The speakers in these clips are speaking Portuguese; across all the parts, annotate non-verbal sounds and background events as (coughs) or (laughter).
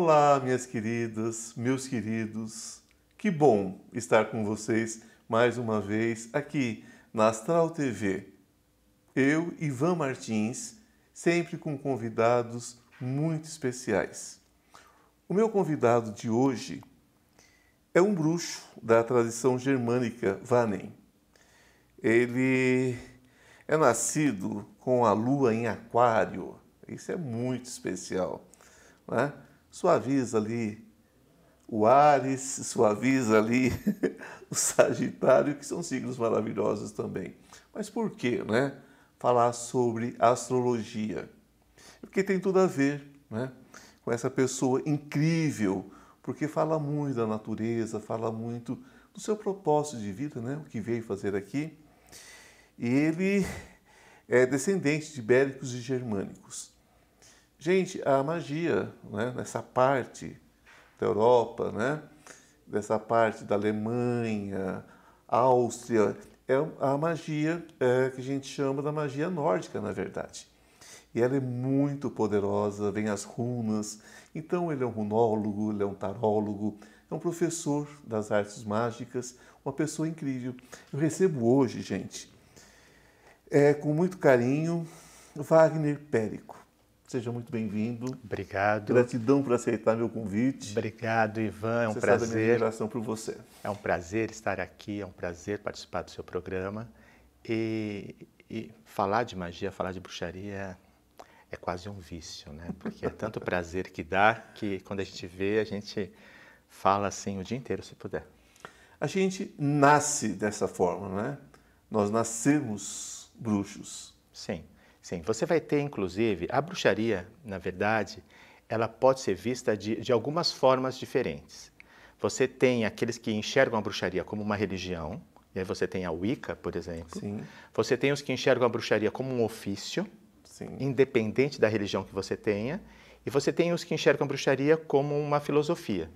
Olá, minhas queridas, meus queridos. Que bom estar com vocês mais uma vez aqui na Astral TV. Eu, Ivan Martins, sempre com convidados muito especiais. O meu convidado de hoje é um bruxo da tradição germânica Vanem. Ele é nascido com a lua em aquário. Isso é muito especial. Né? Suaviza ali o Ares, suaviza ali (laughs) o Sagitário, que são signos maravilhosos também. Mas por que né? falar sobre astrologia? Porque tem tudo a ver né? com essa pessoa incrível, porque fala muito da natureza, fala muito do seu propósito de vida, né? o que veio fazer aqui. E ele é descendente de ibéricos e germânicos. Gente, a magia, né, nessa parte da Europa, né, dessa parte da Alemanha, Áustria, é a magia é, que a gente chama da magia nórdica, na verdade. E ela é muito poderosa, vem as runas. Então, ele é um runólogo, ele é um tarólogo, é um professor das artes mágicas, uma pessoa incrível. Eu recebo hoje, gente, é, com muito carinho, Wagner Périco. Seja muito bem-vindo. Obrigado. Gratidão por aceitar meu convite. Obrigado, Ivan. É um você prazer. Sabe a minha admiração por você. É um prazer estar aqui, é um prazer participar do seu programa. E, e falar de magia, falar de bruxaria é quase um vício, né? Porque é tanto prazer que dá que quando a gente vê, a gente fala assim o dia inteiro, se puder. A gente nasce dessa forma, né? Nós nascemos bruxos. Sim. Sim, você vai ter, inclusive, a bruxaria, na verdade, ela pode ser vista de, de algumas formas diferentes. Você tem aqueles que enxergam a bruxaria como uma religião, e aí você tem a Wicca, por exemplo. Sim. Você tem os que enxergam a bruxaria como um ofício, Sim. independente da religião que você tenha, e você tem os que enxergam a bruxaria como uma filosofia.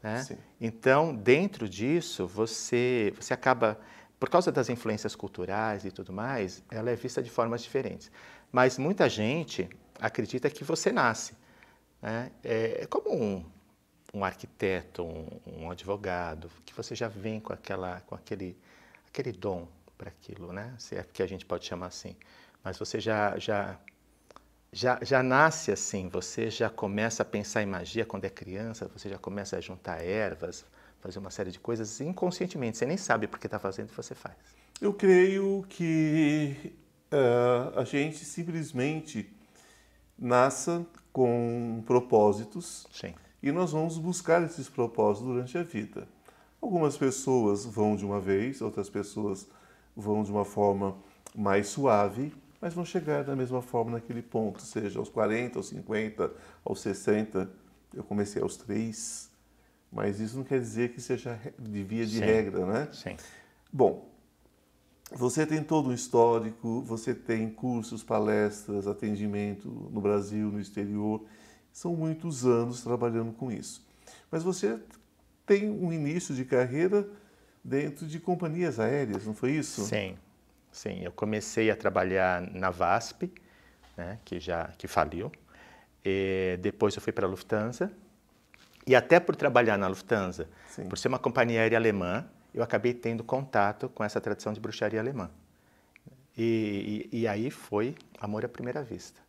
Né? Sim. Então, dentro disso, você, você acaba por causa das influências culturais e tudo mais, ela é vista de formas diferentes. Mas muita gente acredita que você nasce. Né? É como um, um arquiteto, um, um, advogado, que você já vem com, aquela, com aquele, aquele dom para aquilo, né? se é que a gente pode chamar assim. Mas você já, já, já, já nasce assim, você já começa a pensar em magia quando é criança, você já começa a juntar ervas, fazer uma série de coisas inconscientemente. Você nem sabe porque está fazendo e você faz. Eu creio que uh, a gente simplesmente nasça com propósitos Sim. e nós vamos buscar esses propósitos durante a vida. Algumas pessoas vão de uma vez, outras pessoas vão de uma forma mais suave, mas vão chegar da mesma forma naquele ponto, seja aos 40, aos 50, aos 60. Eu comecei aos 3, mas isso não quer dizer que seja de via de Sim. regra, né? Sim. Bom, você tem todo um histórico, você tem cursos, palestras, atendimento no Brasil, no exterior. São muitos anos trabalhando com isso. Mas você tem um início de carreira dentro de companhias aéreas, não foi isso? Sim, sim. Eu comecei a trabalhar na VASP, né, que já que faliu. E depois eu fui para a Lufthansa. E até por trabalhar na Lufthansa, Sim. por ser uma companhia aérea alemã, eu acabei tendo contato com essa tradição de bruxaria alemã. E, e, e aí foi amor à primeira vista.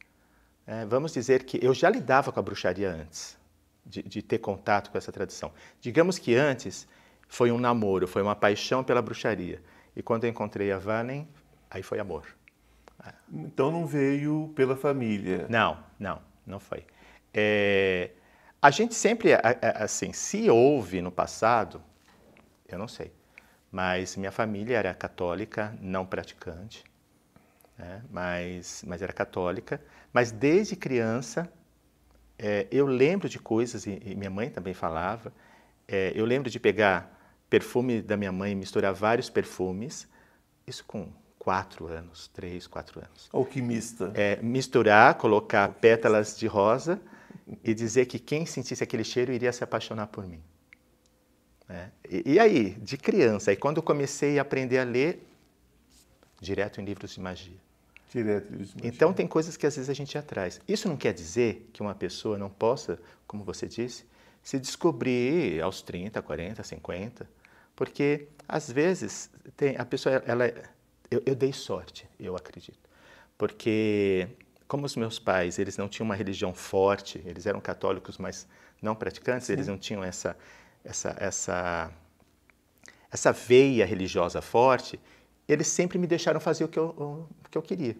É, vamos dizer que eu já lidava com a bruxaria antes de, de, ter contato com essa tradição. Digamos que antes foi um namoro, foi uma paixão pela bruxaria. E quando eu encontrei a Vanem, aí foi amor. Então não veio pela família. Não, não, não foi. É, a gente sempre, assim, se houve no passado, eu não sei, mas minha família era católica, não praticante, né? mas, mas era católica. Mas desde criança, é, eu lembro de coisas, e, e minha mãe também falava, é, eu lembro de pegar perfume da minha mãe, misturar vários perfumes, isso com quatro anos, três, quatro anos. Alquimista. É, misturar, colocar Alquimista. pétalas de rosa e dizer que quem sentisse aquele cheiro iria se apaixonar por mim. É. E, e, aí, de criança, e quando eu comecei a aprender a ler, direto em livros de magia. Direto de magia. Então tem coisas que às vezes a gente atrás. Isso não quer dizer que uma pessoa não possa, como você disse, se descobrir aos 30, 40, 50, porque às vezes tem, a pessoa, ela, eu, eu dei sorte, eu acredito, porque como os meus pais, eles não tinham uma religião forte, eles eram católicos, mas não praticantes, Sim. eles não tinham essa, essa, essa, essa veia religiosa forte, eles sempre me deixaram fazer o que eu, o que eu queria.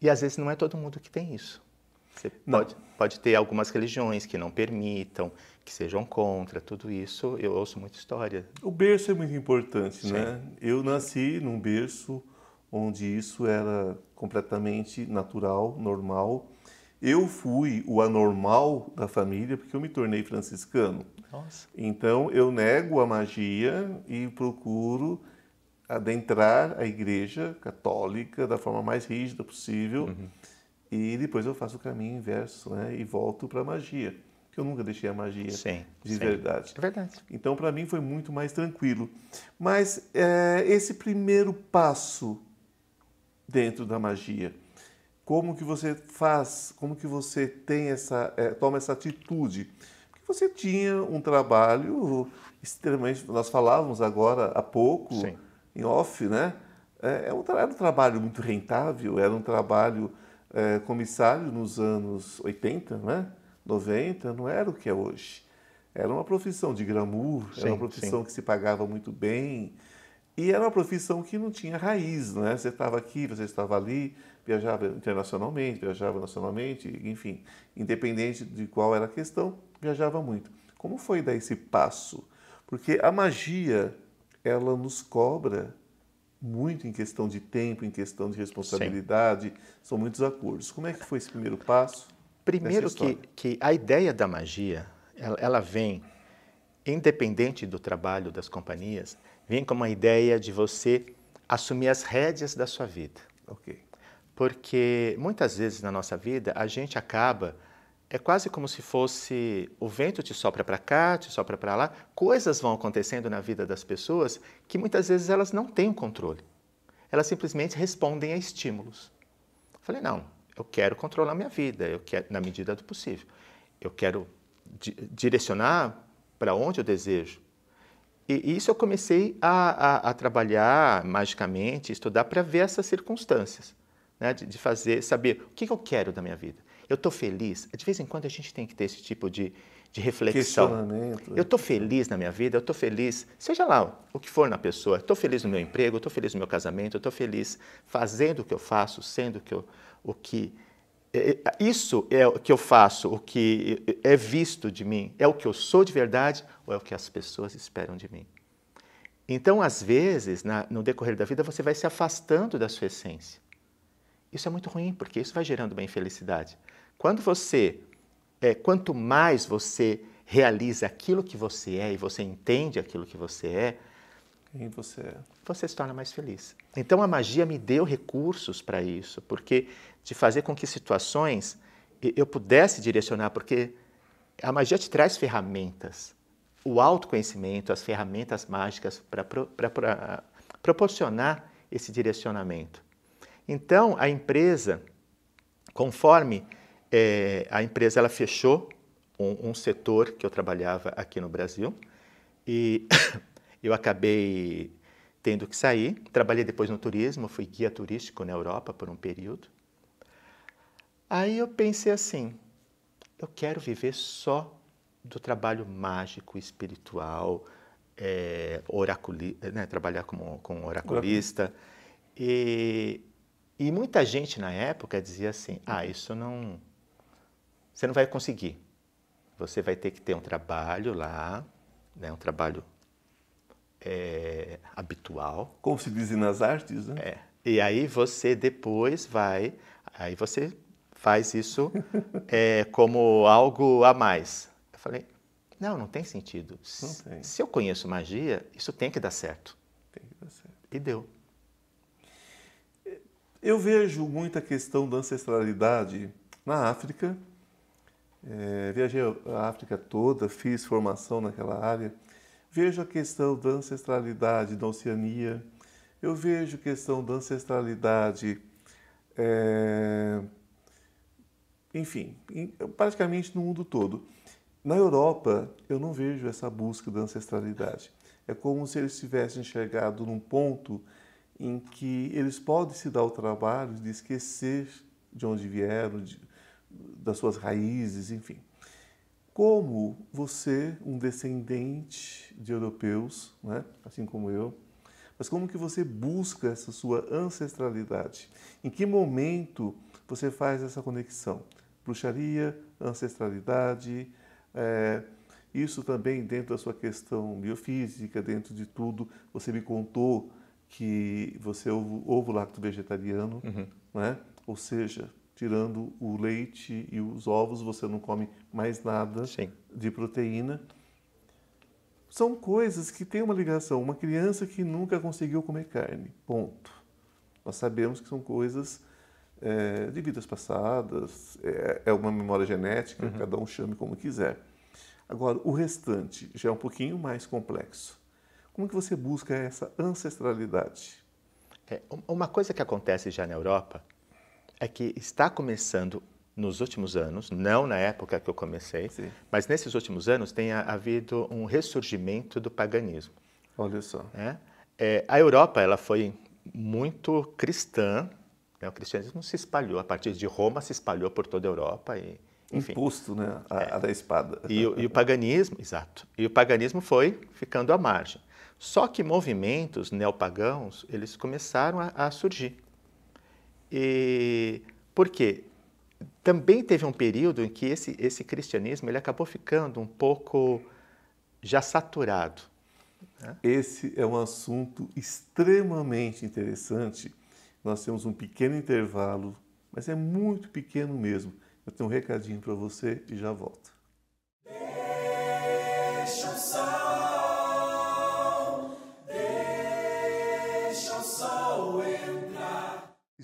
E às vezes não é todo mundo que tem isso. Você pode, pode ter algumas religiões que não permitam, que sejam contra, tudo isso. Eu ouço muita história. O berço é muito importante, Sim. né? Eu nasci num berço onde isso era completamente natural, normal. Eu fui o anormal da família porque eu me tornei franciscano. Nossa. Então eu nego a magia e procuro adentrar a igreja católica da forma mais rígida possível. Uhum. E depois eu faço o caminho inverso né? e volto para a magia. Que eu nunca deixei a magia sim, de sim. verdade. É verdade. Então, para mim, foi muito mais tranquilo. Mas é, esse primeiro passo dentro da magia, como que você faz, como que você tem essa, é, toma essa atitude? Porque você tinha um trabalho extremamente, nós falávamos agora há pouco, sim. em off, né? É, é um, era um trabalho muito rentável, era um trabalho é, comissário nos anos 80, né? 90, não era o que é hoje. Era uma profissão de glamour, sim, era uma profissão sim. que se pagava muito bem. E era uma profissão que não tinha raiz, né? Você estava aqui, você estava ali, viajava internacionalmente, viajava nacionalmente, enfim, independente de qual era a questão, viajava muito. Como foi dar esse passo? Porque a magia, ela nos cobra muito em questão de tempo, em questão de responsabilidade, Sim. são muitos acordos. Como é que foi esse primeiro passo? Primeiro que, que a ideia da magia, ela, ela, vem, independente do trabalho das companhias, vem como a ideia de você assumir as rédeas da sua vida. Ok. Porque muitas vezes na nossa vida a gente acaba é quase como se fosse o vento te sopra para cá, te sopra para lá. Coisas vão acontecendo na vida das pessoas que muitas vezes elas não têm o controle. Elas simplesmente respondem a estímulos. Eu falei, não, eu quero controlar minha vida, eu quero, na medida do possível. Eu quero di direcionar para onde eu desejo. E isso eu comecei a, a, a trabalhar magicamente, estudar para ver essas circunstâncias, né? de, de, fazer, saber o que, que eu quero da minha vida. Eu estou feliz? De vez em quando a gente tem que ter esse tipo de, de reflexão. Eu estou feliz na minha vida, eu estou feliz, seja lá o que for na pessoa, estou feliz no meu emprego, estou feliz no meu casamento, estou feliz fazendo o que eu faço, sendo o que eu, o que isso é o que eu faço, o que é visto de mim, é o que eu sou de verdade ou é o que as pessoas esperam de mim? Então, às vezes, na, no decorrer da vida, você vai se afastando da sua essência. Isso é muito ruim, porque isso vai gerando uma infelicidade. Quando você, é, quanto mais você realiza aquilo que você é e você entende aquilo que você é, quem você é, você se torna mais feliz. Então a magia me deu recursos para isso, porque de fazer com que situações eu pudesse direcionar, porque a magia te traz ferramentas, o autoconhecimento, as ferramentas mágicas para proporcionar esse direcionamento. Então a empresa, conforme é, a empresa ela fechou um, um setor que eu trabalhava aqui no Brasil e (coughs) eu acabei tendo que sair. Trabalhei depois no turismo, fui guia turístico na Europa por um período. Aí eu pensei assim: eu quero viver só do trabalho mágico, espiritual, é, oraculi, né, trabalhar como, como oraculista. E, e muita gente na época dizia assim: ah, isso não. Você não vai conseguir. Você vai ter que ter um trabalho lá, né, um trabalho é, habitual. Como se diz nas artes, né? É. E aí você depois vai, aí você faz isso (laughs) é, como algo a mais. Eu falei, não, não tem sentido. Não tem. Se eu conheço magia, isso tem que dar certo. Tem que dar certo. E deu. Eu vejo muita questão da ancestralidade na África. É, viajei a África toda, fiz formação naquela área. Vejo a questão da ancestralidade da Oceania, eu vejo a questão da ancestralidade é... enfim, praticamente no mundo todo. Na Europa, eu não vejo essa busca da ancestralidade. É como se eles tivessem chegado num ponto em que eles podem se dar o trabalho de esquecer de onde vieram, de, das suas raízes, enfim. Como você, um descendente de europeus, né, assim como eu, mas como que você busca essa sua ancestralidade? Em que momento você faz essa conexão? Bruxaria, ancestralidade, é, isso também dentro da sua questão biofísica, dentro de tudo, você me contou que você é ovo, ovo lacto vegetariano, uhum. né? ou seja, tirando o leite e os ovos, você não come mais nada Sim. de proteína. São coisas que têm uma ligação. Uma criança que nunca conseguiu comer carne, ponto. Nós sabemos que são coisas é, de vidas passadas, é, é uma memória genética, uhum. cada um chame como quiser. Agora, o restante já é um pouquinho mais complexo. Como que você busca essa ancestralidade? É, uma coisa que acontece já na Europa é que está começando nos últimos anos, não na época que eu comecei, Sim. mas nesses últimos anos tem havido um ressurgimento do paganismo. Olha só. É? É, a Europa ela foi muito cristã, né? o cristianismo se espalhou a partir de Roma, se espalhou por toda a Europa e enfim. Imposto, né? A, é. a da espada. E, e, o paganismo, exato. E o paganismo foi ficando à margem. Só que movimentos neopagãos, eles começaram a, a surgir. E por quê? Também teve um período em que esse, esse cristianismo ele acabou ficando um pouco já saturado. Né? Esse é um assunto extremamente interessante. Nós temos um pequeno intervalo, mas é muito pequeno mesmo eu tenho um recadinho para você e já volto.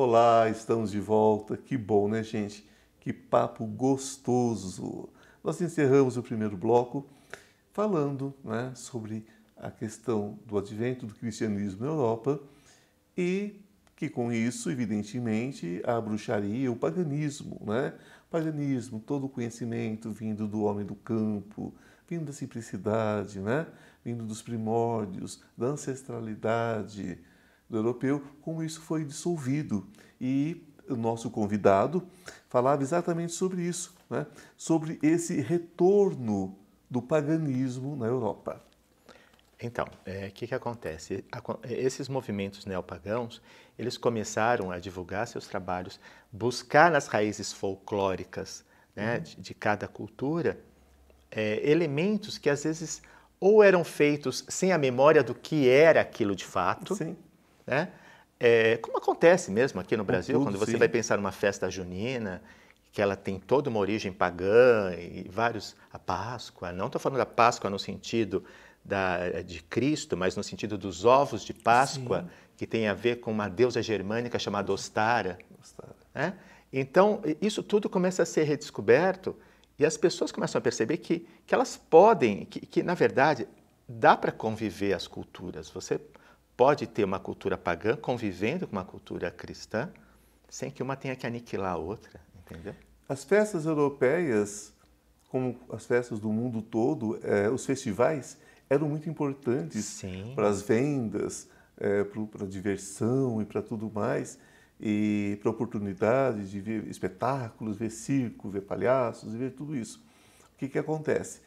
Olá, estamos de volta. Que bom, né, gente? Que papo gostoso. Nós encerramos o primeiro bloco falando né, sobre a questão do advento do cristianismo na Europa e que com isso, evidentemente, a bruxaria, o paganismo, né? Paganismo, todo o conhecimento vindo do homem do campo, vindo da simplicidade, né? Vindo dos primórdios, da ancestralidade, europeu, como isso foi dissolvido. E o nosso convidado falava exatamente sobre isso, né? sobre esse retorno do paganismo na Europa. Então, o é, que, que acontece? Esses movimentos neopagãos, eles começaram a divulgar seus trabalhos, buscar nas raízes folclóricas né, uhum. de, de, cada cultura é, elementos que às vezes ou eram feitos sem a memória do que era aquilo de fato, Sim. Né? É, como acontece mesmo aqui no Brasil, tudo, quando você sim. vai pensar numa festa junina, que ela tem toda uma origem pagã e vários. A Páscoa, não estou falando da Páscoa no sentido da, de Cristo, mas no sentido dos ovos de Páscoa, sim. que tem a ver com uma deusa germânica chamada Ostara. Ostara. Né? Então, isso tudo começa a ser redescoberto e as pessoas começam a perceber que, que elas podem, que, que na verdade dá para conviver as culturas. Você pode ter uma cultura pagã convivendo com uma cultura cristã sem que uma tenha que aniquilar a outra, entendeu? As festas europeias, como as festas do mundo todo, eh, os festivais eram muito importantes Sim. para as vendas, eh, para a diversão e para tudo mais, e para oportunidades de ver espetáculos, ver circo, ver palhaços, ver tudo isso. O que, que acontece?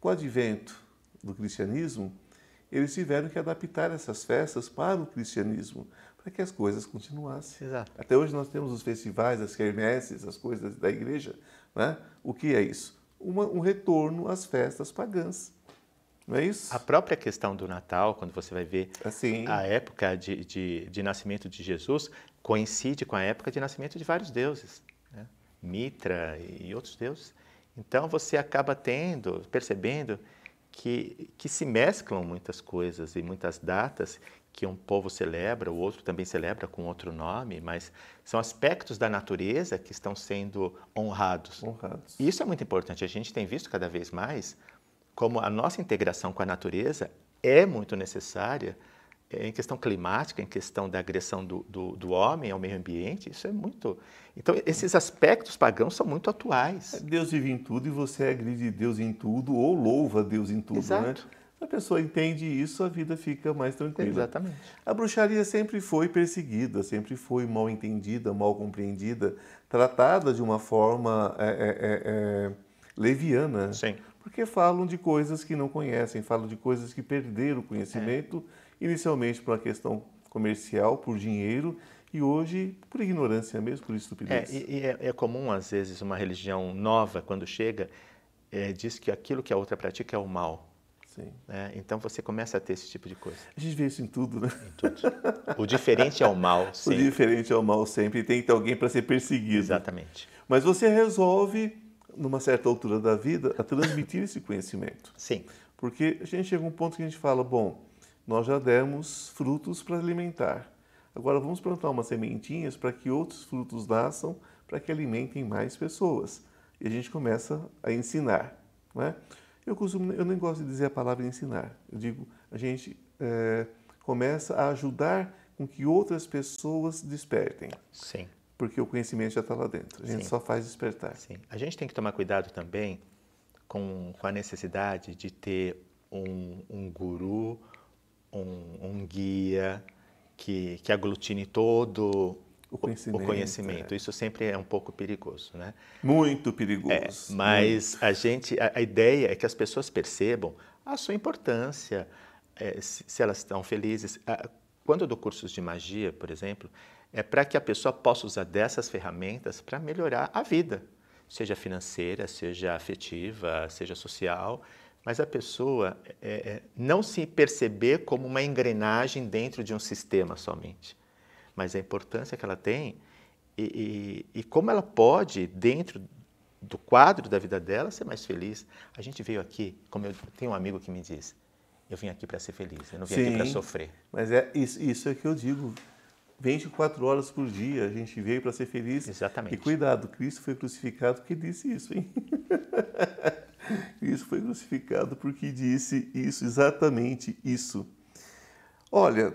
Com o advento do cristianismo, eles tiveram que adaptar essas festas para o cristianismo, para que as coisas continuassem. Exato. Até hoje nós temos os festivais, as quermesses, as coisas da igreja. Né? O que é isso? Uma, um retorno às festas pagãs. Não é isso? A própria questão do Natal, quando você vai ver assim. a época de, de, de, nascimento de Jesus, coincide com a época de nascimento de vários deuses, né? Mitra e outros deuses. Então você acaba tendo, percebendo que, que se mesclam muitas coisas e muitas datas que um povo celebra, o outro também celebra com outro nome, mas são aspectos da natureza que estão sendo honrados. honrados. E isso é muito importante. A gente tem visto cada vez mais como a nossa integração com a natureza é muito necessária em questão climática, em questão da agressão do, do, do, homem ao meio ambiente, isso é muito. Então, esses aspectos pagãos são muito atuais. Deus vive em tudo e você agride Deus em tudo ou louva Deus em tudo, Exato. né? Se a pessoa entende isso, a vida fica mais tranquila. Exatamente. A bruxaria sempre foi perseguida, sempre foi mal entendida, mal compreendida, tratada de uma forma é, é, é, leviana. Sim. Porque falam de coisas que não conhecem, falam de coisas que perderam o conhecimento inicialmente por uma questão comercial, por dinheiro, e hoje por ignorância mesmo, por estupidez. É, e, e é, é, comum, às vezes, uma religião nova, quando chega, é, diz que aquilo que a outra pratica é o mal. Sim. Né? Então você começa a ter esse tipo de coisa. A gente vê isso em tudo, né? Em tudo. O diferente é o mal, (laughs) sempre. O diferente é o mal sempre, tem que ter alguém para ser perseguido. Exatamente. Mas você resolve, numa certa altura da vida, a transmitir esse conhecimento. Sim. Porque a gente chega a um ponto que a gente fala, bom, nós já demos frutos para alimentar. Agora vamos plantar umas sementinhas para que outros frutos nasçam, para que alimentem mais pessoas. E a gente começa a ensinar. Né? Eu, costumo, eu nem gosto de dizer a palavra ensinar. Eu digo, a gente é, começa a ajudar com que outras pessoas despertem. Sim. Porque o conhecimento já está lá dentro. A gente Sim. só faz despertar. Sim. A gente tem que tomar cuidado também com, com a necessidade de ter um, um guru, um, um guia que, que aglutine todo O conhecimento, o conhecimento. é. Isso sempre é um pouco perigoso, né? Muito perigoso. É, mas a gente, a, a ideia é que as pessoas percebam a sua importância, é, se, se elas estão felizes. Quando eu dou cursos de magia, por exemplo, é para que a pessoa possa usar dessas ferramentas para melhorar a vida, seja financeira, seja afetiva, seja social, mas a pessoa é, é, não se perceber como uma engrenagem dentro de um sistema somente, mas a importância que ela tem e, e, e como ela pode, dentro do quadro da vida dela, ser mais feliz. A gente veio aqui, como eu tenho um amigo que me diz, eu vim aqui para ser feliz, eu não vim aqui para Sim. sofrer. Mas é isso, isso é que eu digo. 24 horas por dia, a gente veio para ser feliz. Exatamente. E cuidado, Cristo foi crucificado porque disse isso, hein? (laughs) (laughs) Cristo foi crucificado porque disse isso, exatamente isso. Olha,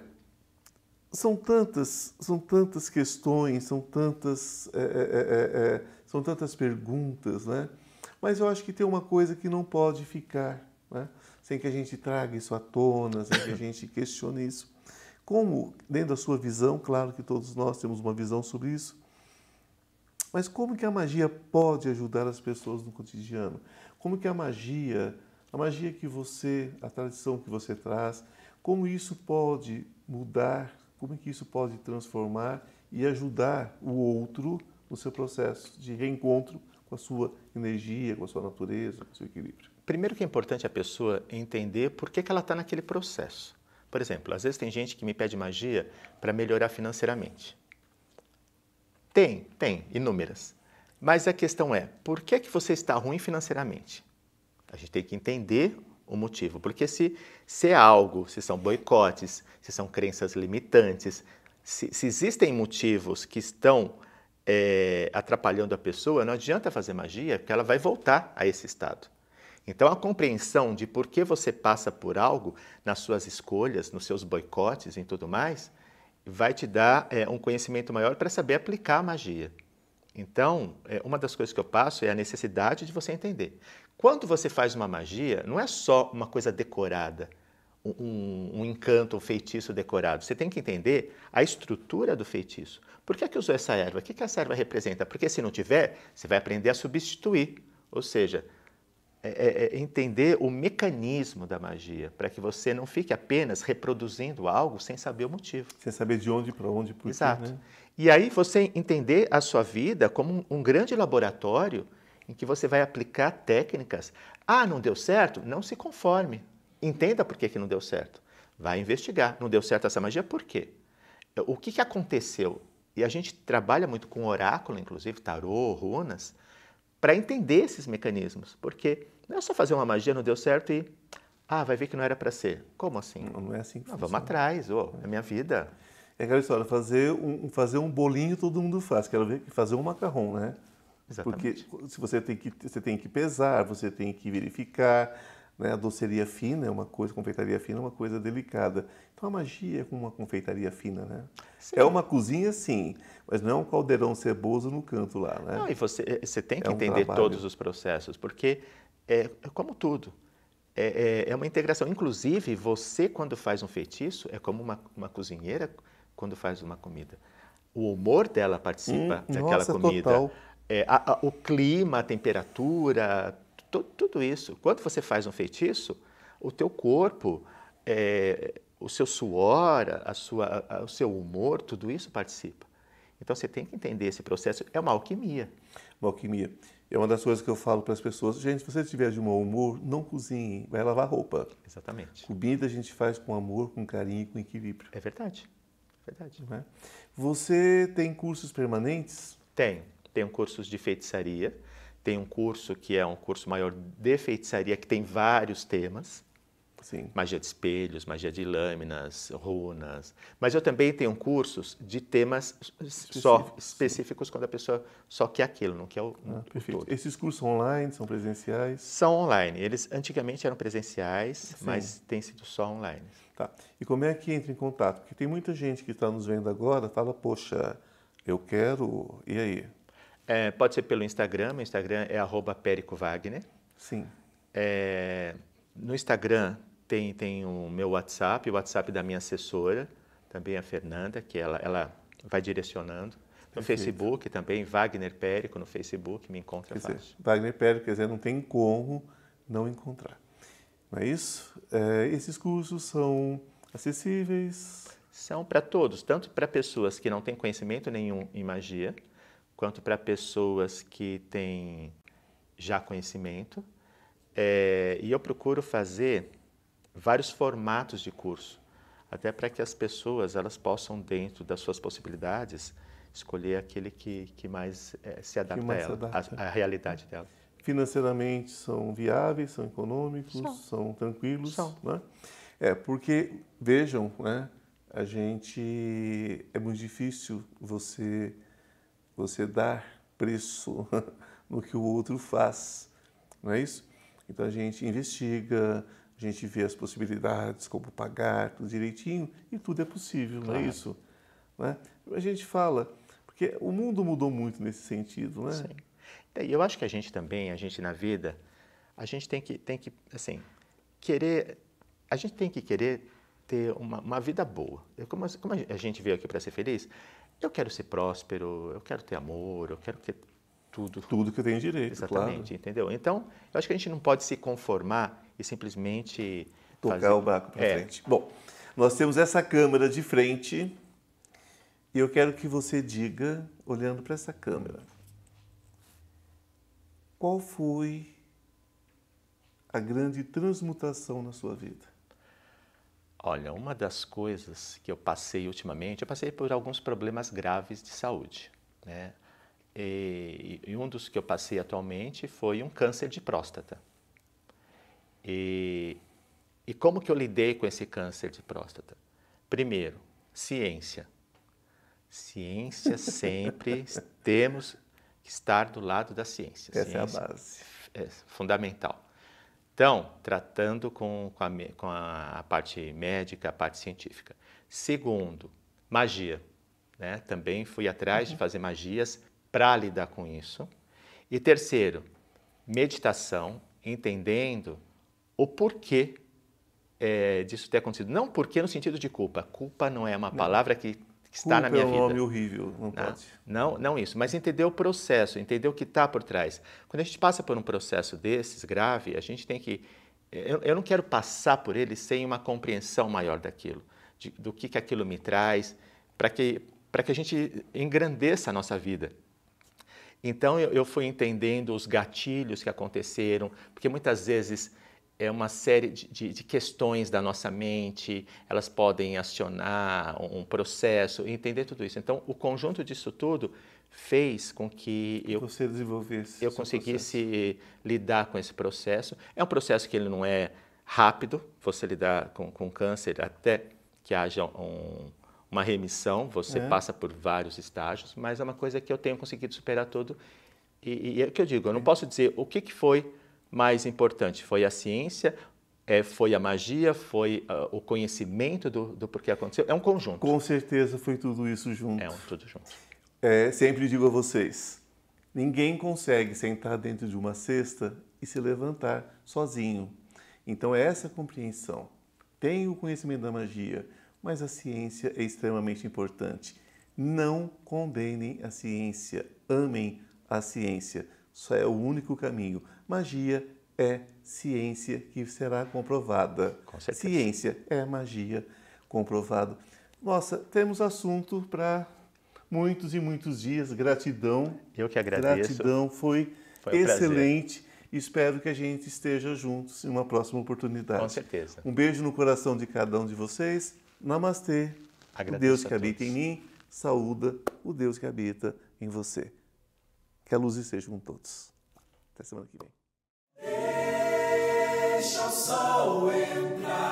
são tantas, são tantas questões, são tantas, é, é, é, é, são tantas perguntas, né? Mas eu acho que tem uma coisa que não pode ficar, né? Sem que a gente traga isso à tona, sem que a gente questione isso. Como, dentro da sua visão, claro que todos nós temos uma visão sobre isso, mas como que a magia pode ajudar as pessoas no cotidiano? Como que a magia, a magia que você, a tradição que você traz, como isso pode mudar, como que isso pode transformar e ajudar o outro no seu processo de reencontro com a sua energia, com a sua natureza, com o seu equilíbrio? Primeiro que é importante a pessoa entender por que, que ela está naquele processo. Por exemplo, às vezes tem gente que me pede magia para melhorar financeiramente. Tem, tem, inúmeras. Mas a questão é, por que, que você está ruim financeiramente? A gente tem que entender o motivo. Porque se, se é algo, se são boicotes, se são crenças limitantes, se, se existem motivos que estão é, atrapalhando a pessoa, não adianta fazer magia, porque ela vai voltar a esse estado. Então, a compreensão de por que você passa por algo nas suas escolhas, nos seus boicotes e tudo mais, vai te dar é, um conhecimento maior para saber aplicar a magia. Então, é, uma das coisas que eu passo é a necessidade de você entender. Quando você faz uma magia, não é só uma coisa decorada, um, um, encanto, um feitiço decorado. Você tem que entender a estrutura do feitiço. Por que, é que usou essa erva? O que, que essa erva representa? Porque se não tiver, você vai aprender a substituir. Ou seja, é, é, é entender o mecanismo da magia, para que você não fique apenas reproduzindo algo sem saber o motivo. Sem saber de onde para onde, por Exato. Quê, né? E aí você entender a sua vida como um, um grande laboratório em que você vai aplicar técnicas. Ah, não deu certo? Não se conforme. Entenda por que, que não deu certo. Vai investigar. Não deu certo essa magia, por quê? O que, que aconteceu? E a gente trabalha muito com oráculo, inclusive, tarô, runas, para entender esses mecanismos. Porque não é só fazer uma magia, não deu certo e. Ah, vai ver que não era para ser. Como assim? Não, não é assim que não, Vamos atrás, oh, é minha vida. É aquela história, fazer um, fazer um bolinho todo mundo faz. Quero ver fazer um macarrão, né? Exatamente. Porque se você tem que, você tem que pesar, você tem que verificar, né? A doceria fina é uma coisa, a confeitaria fina é uma coisa delicada. Então a magia é como uma confeitaria fina, né? Sim. É uma cozinha, sim, mas não é um caldeirão ceboso no canto lá, né? Não, e você, eh, você tem que é entender um todos os processos, porque é, é como tudo. É, é, é, uma integração. Inclusive, você, quando faz um feitiço, é como uma, uma cozinheira quando faz uma comida. O humor dela participa hum, daquela nossa, comida. Total. É, a, a, o clima, a temperatura, tudo isso. Quando você faz um feitiço, o teu corpo, é, o seu suor, a sua, a, o seu humor, tudo isso participa. Então você tem que entender esse processo. É uma alquimia. Uma alquimia. É uma das coisas que eu falo para as pessoas. Gente, se você estiver de mau humor, não cozinhe, vai lavar roupa. Exatamente. Comida a gente faz com amor, com carinho, com equilíbrio. É verdade. É verdade. É? Você tem cursos permanentes? Tenho. Tenho cursos de feitiçaria tem um curso que é um curso maior de feitiçaria, que tem vários temas. Sim. Magia de espelhos, magia de lâminas, runas. Mas eu também tenho cursos de temas Específicos. só específicos quando a pessoa só quer aquilo, não quer o, ah, perfeito. Todo. Esses cursos são online, são presenciais? São online. Eles antigamente eram presenciais, Sim. mas tem sido só online. Tá. E como é que entra em contato? Porque tem muita gente que está nos vendo agora, fala, poxa, eu quero, e aí? É, pode ser pelo Instagram, meu Instagram é arroba Wagner. Sim. É, no Instagram tem, tem o meu WhatsApp, o WhatsApp da minha assessora, também a Fernanda, que ela, ela vai direcionando. No Perfeito. Facebook também, Wagner Périco no Facebook, me encontra quer fácil. Dizer, Wagner Périco, quer dizer, não tem como não encontrar. Não é isso? É, esses cursos são acessíveis? São para todos, tanto para pessoas que não têm conhecimento nenhum em magia, quanto para pessoas que têm já conhecimento. É, e eu procuro fazer vários formatos de curso, até para que as pessoas elas possam, dentro das suas possibilidades, escolher aquele que, que mais é, se adapta mais a ela, à realidade dela. Financeiramente são viáveis, são econômicos, são, são tranquilos. São. Né? É, porque, vejam, né, a gente. É muito difícil você você dar preço (laughs) no que o outro faz, não é isso? Então a gente investiga, a gente vê as possibilidades, como pagar, tudo direitinho, e tudo é possível, claro. não é isso? Não é? A gente fala, porque o mundo mudou muito nesse sentido, né? Sim. E eu acho que a gente também, a gente na vida, a gente tem que, tem que assim, querer, a gente tem que querer ter uma, uma vida boa. Eu, como, como a gente veio aqui para ser feliz, eu quero ser próspero, eu quero ter amor, eu quero ter tudo. Tudo que eu tenho direito, Exatamente, claro. entendeu? Então, eu acho que a gente não pode se conformar e simplesmente... Tocar fazer... o barco para é. frente. Bom, nós temos essa câmera de frente e eu quero que você diga, olhando para essa câmera, qual foi a grande transmutação na sua vida? Olha, uma das coisas que eu passei ultimamente, eu passei por alguns problemas graves de saúde, né? E, e um dos que eu passei atualmente foi um câncer de próstata. E, e como que eu lidei com esse câncer de próstata? Primeiro, ciência. Ciência (laughs) sempre temos que estar do lado da ciência. Essa ciência é a base. É fundamental. Então, tratando com, com, a, com a, parte médica, a parte científica. Segundo, magia. Né? Também fui atrás uhum. de fazer magias para lidar com isso. E terceiro, meditação, entendendo o porquê é, disso ter acontecido. Não porquê no sentido de culpa. Culpa não é uma não. palavra que está na minha vida. é um nome horrível, não, não pode. Não, não isso, mas entender o processo, entender o que está por trás. Quando a gente passa por um processo desses, grave, a gente tem que... Eu, eu não quero passar por ele sem uma compreensão maior daquilo, de, do que, que aquilo me traz, para que, que a gente engrandeça a nossa vida. Então, eu, eu fui entendendo os gatilhos que aconteceram, porque muitas vezes é uma série de, de, de, questões da nossa mente, elas podem acionar um processo, entender tudo isso. Então, o conjunto disso tudo fez com que eu, Você desenvolvesse eu conseguisse processo. lidar com esse processo. É um processo que ele não é rápido, você lidar com, com câncer até que haja um, uma remissão, você é. passa por vários estágios, mas é uma coisa que eu tenho conseguido superar tudo. E, e é o que eu digo, eu não é. posso dizer o que, que foi mais importante? Foi a ciência? É, foi a magia? Foi uh, o conhecimento do, do porquê aconteceu? É um conjunto. Com certeza foi tudo isso junto. É um tudo junto. É, sempre digo a vocês, ninguém consegue sentar dentro de uma cesta e se levantar sozinho. Então é essa compreensão. Tem o conhecimento da magia, mas a ciência é extremamente importante. Não condenem a ciência, amem a ciência. Só é o único caminho. Magia é ciência que será comprovada. Com certeza. Ciência é magia comprovado. Nossa, temos assunto para muitos e muitos dias. Gratidão. Eu que agradeço. Gratidão, foi, foi um excelente. Prazer. Espero que a gente esteja juntos em uma próxima oportunidade. Com certeza. Um beijo no coração de cada um de vocês. Namastê. Agradeço o Deus que habita em mim, saúda o Deus que habita em você. Que a luz esteja com todos. Até semana que vem. so in blood.